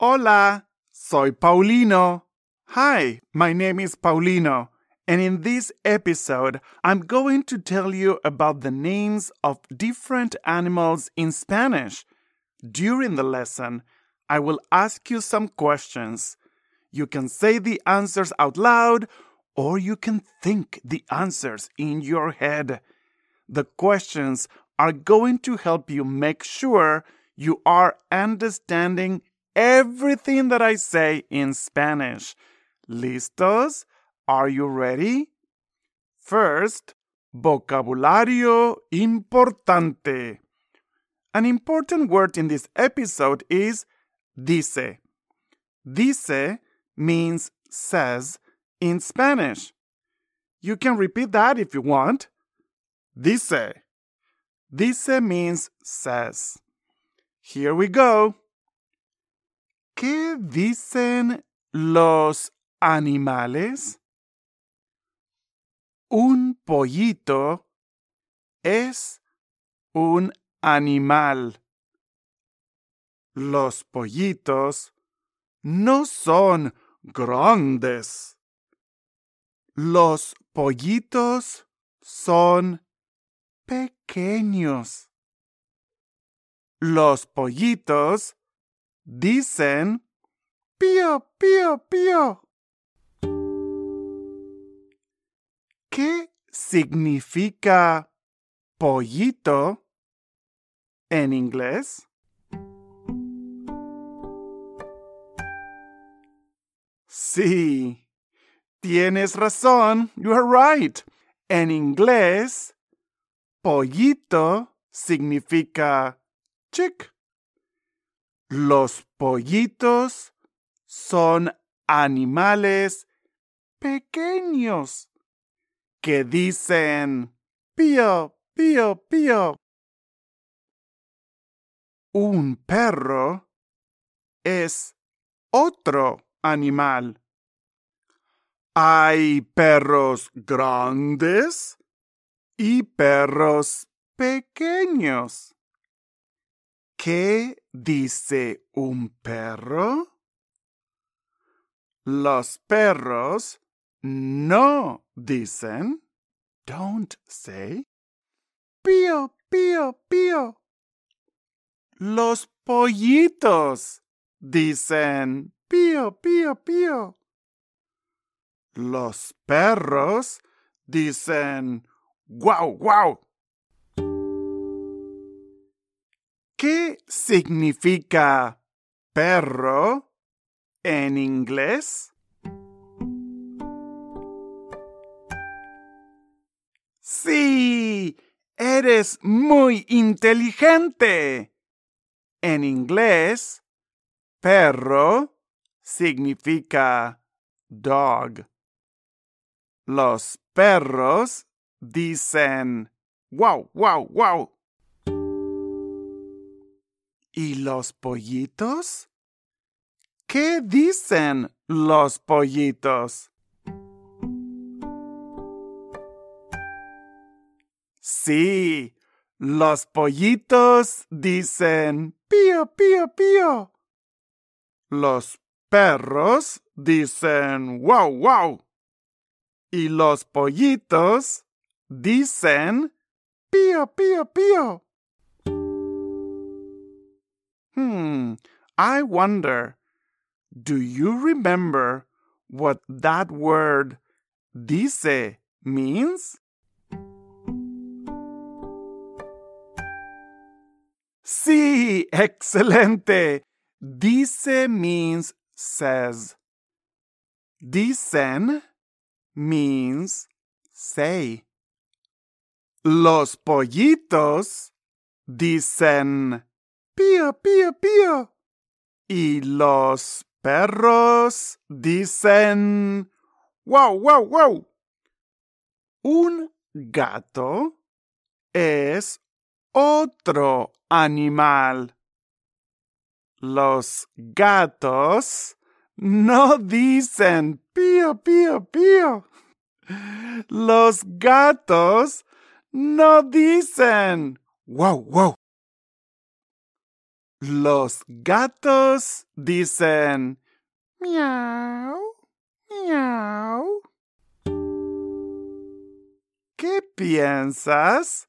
Hola, soy Paulino. Hi, my name is Paulino, and in this episode, I'm going to tell you about the names of different animals in Spanish. During the lesson, I will ask you some questions. You can say the answers out loud, or you can think the answers in your head. The questions are going to help you make sure you are understanding everything that I say in Spanish. ¿Listos? Are you ready? First, vocabulario importante. An important word in this episode is dice. Dice means says in Spanish. You can repeat that if you want. Dice. Dice means says. Here we go. ¿Qué dicen los animales? Un pollito es un animal. Los pollitos no son grandes. Los pollitos son pequeños. Los pollitos dicen pío, pío, pío. ¿Qué significa pollito en inglés? Sí, tienes razón. You are right. En inglés, pollito significa chick. Los pollitos son animales pequeños que dicen pío, pío, pío. Un perro es otro animal. Hay perros grandes y perros pequeños. ¿Qué dice un perro? Los perros no dicen, don't say, pío, pío, pío. Los pollitos dicen, pío, pío, pío. Los perros dicen, guau, guau. ¿Qué significa perro en inglés? Sí, eres muy inteligente. En inglés, perro significa dog. Los perros dicen wow, wow, wow. ¿Y los pollitos? ¿Qué dicen los pollitos? Sí, los pollitos dicen pío, pío, pío. Los perros dicen wow, wow. Y los pollitos dicen pío, pío, pío. Hmm, I wonder, do you remember what that word dice means? Sí, excelente. Dice means says. Dicen means say. Los pollitos dicen pío, pío, pío. Y los perros dicen wow, wow, wow. Un gato es otro animal. Los gatos no dicen pío, pío, pío. Los gatos no dicen wow, wow. Los gatos dicen miau, miau. ¿Qué piensas?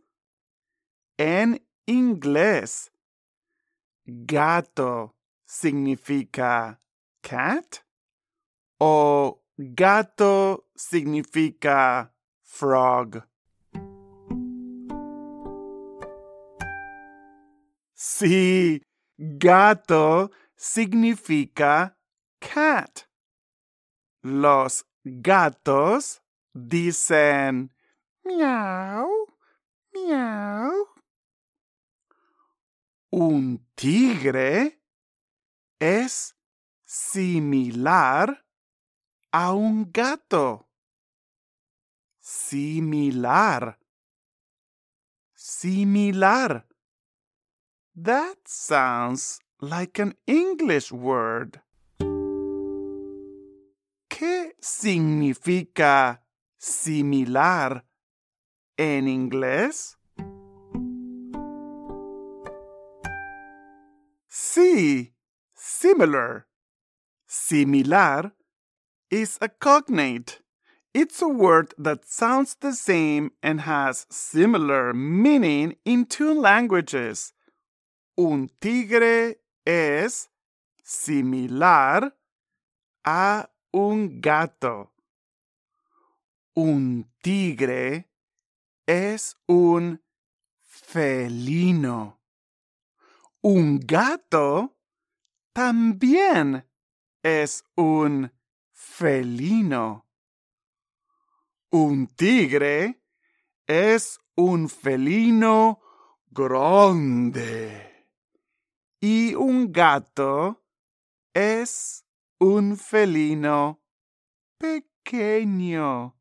En inglés, gato significa cat o gato significa frog. Sí, gato significa cat. Los gatos dicen miau, miau. Un tigre es similar a un gato. Similar. Similar. That sounds like an English word. ¿Qué significa similar en inglés? Sí, similar. Similar is a cognate. It's a word that sounds the same and has similar meaning in two languages. Un tigre es similar a un gato. Un tigre es un felino. Un gato también es un felino. Un tigre es un felino grande. Y un gato es un felino pequeño.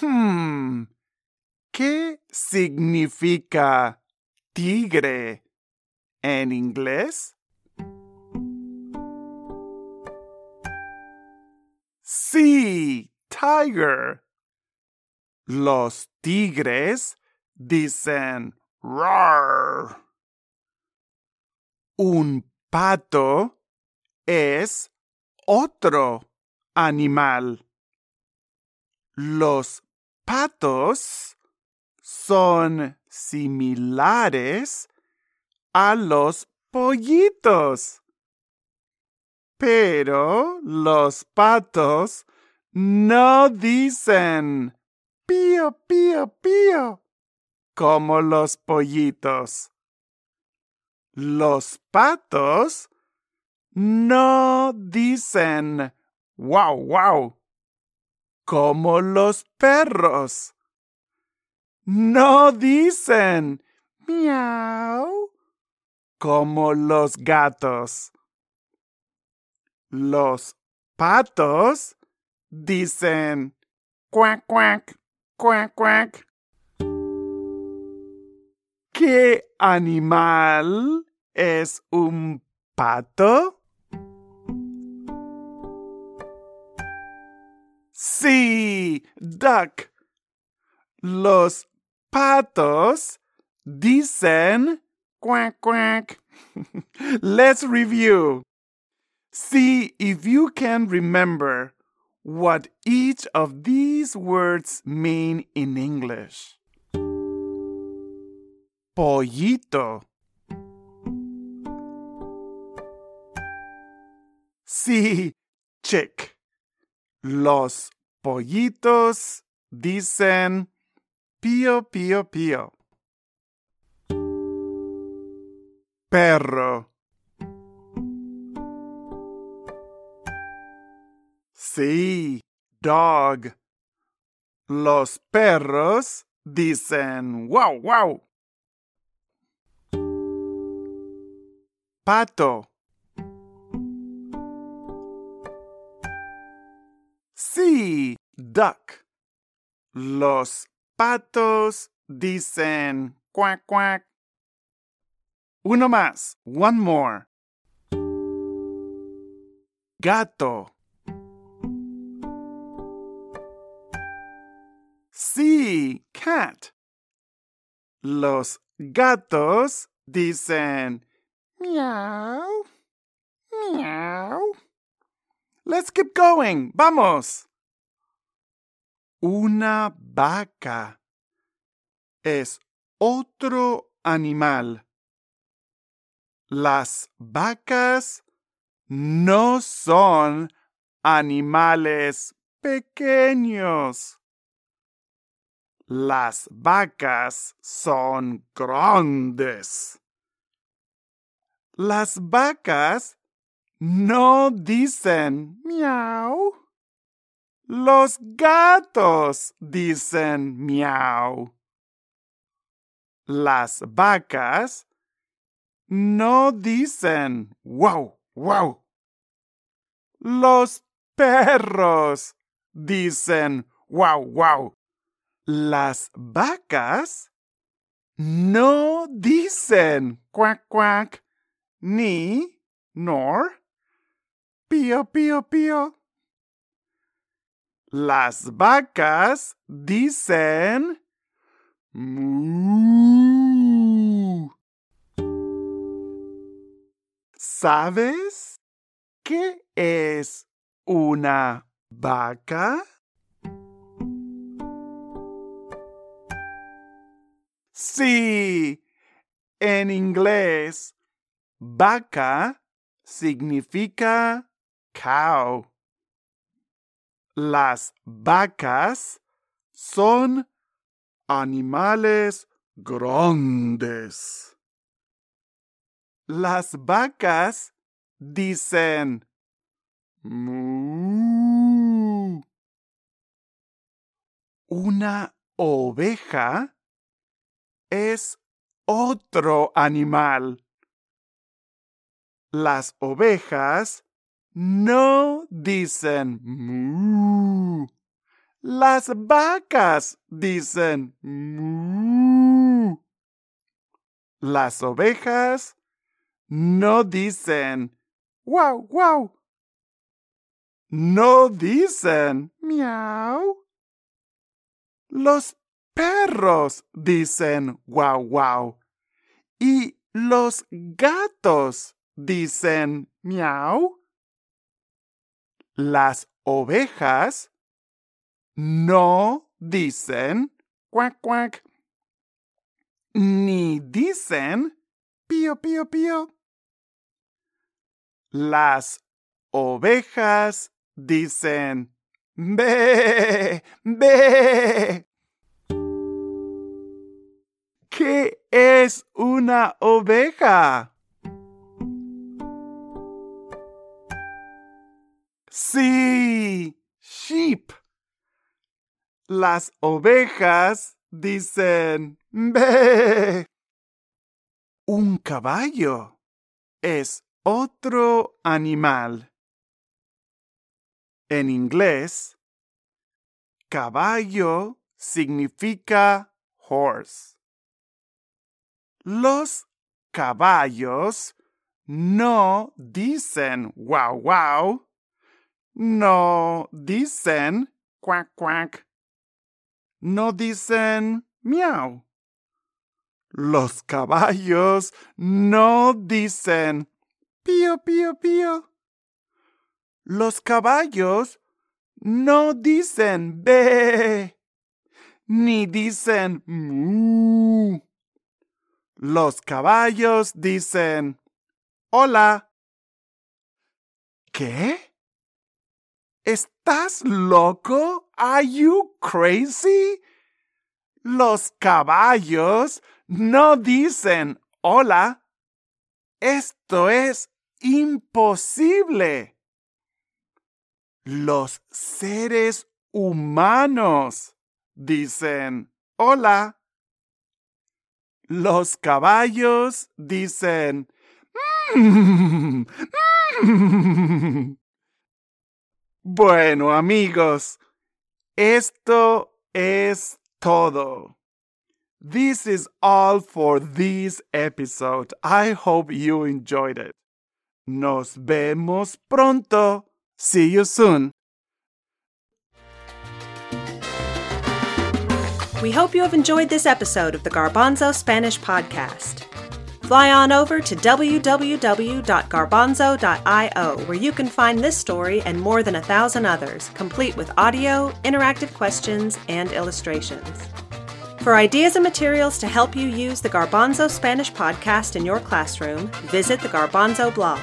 Hmm. ¿Qué significa tigre en inglés? Sí, tiger. Los tigres dicen Un pato es otro animal. Los patos son similares a los pollitos. Pero los patos no dicen pío, pío, pío como los pollitos. Los patos no dicen wow, wow como los perros. No dicen miau como los gatos. Los patos dicen cuac, cuac, cuac, cuac. ¿Qué animal es un pato? Sí, duck. Los patos dicen quack quack. Let's review. See if you can remember what each of these words mean in English. Pollito. Sí, chick. Los pollitos dicen pío, pío, pío. Perro. Sí, dog. Los perros dicen wow, wow. zapato. Sí, duck. Los patos dicen cuac cuac. Uno más, one more. Gato. Sí, cat. Los gatos dicen meow, meow. Let's keep going. Vamos. Una vaca es otro animal. Las vacas no son animales pequeños. Las vacas son grandes. Las vacas no dicen miau. Los gatos dicen miau. Las vacas no dicen wow, wow. Los perros dicen wow, wow. Las vacas no dicen quack, quack, ni, nor, pío, pío, pío. Las vacas dicen. ¿Sabes qué es una vaca? Sí, en inglés, vaca significa cow. Las vacas son animales grandes. Las vacas dicen mu. Una oveja es otro animal. Las ovejas no dicen mu. Las vacas dicen mu. Las ovejas no dicen wow, wow. No dicen miau. Los perros dicen wow, wow. Y los gatos dicen miau. Las ovejas no dicen cuac, cuac. Ni dicen pío, pío, pío. Las ovejas dicen be, be. ¿Qué es una oveja? Sí, sheep. Las ovejas dicen be. Un caballo es otro animal. En inglés, caballo significa horse. Los caballos no dicen wow wow, no dicen quack quack, no dicen miau. Los caballos no dicen pío pío pío. Los caballos no dicen be, ni dicen mu. Los caballos dicen hola. ¿Qué? ¿Estás loco? Are you crazy? Los caballos no dicen hola. Esto es imposible. Los seres humanos dicen hola. Los caballos dicen "Mm, mm". Bueno, amigos, esto es todo. This is all for this episode. I hope you enjoyed it. Nos vemos pronto. See you soon. We hope you have enjoyed this episode of the Garbanzo Spanish Podcast. Fly on over to www.garbanzo.io where you can find this story and more than a thousand others, complete with audio, interactive questions, and illustrations. For ideas and materials to help you use the Garbanzo Spanish podcast in your classroom, visit the Garbanzo blog.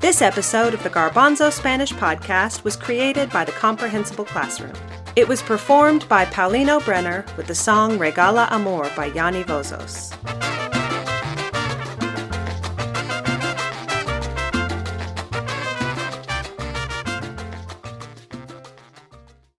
This episode of the Garbanzo Spanish podcast was created by the Comprehensible Classroom. It was performed by Paulino Brenner with the song Regala Amor by Yanni Vozos.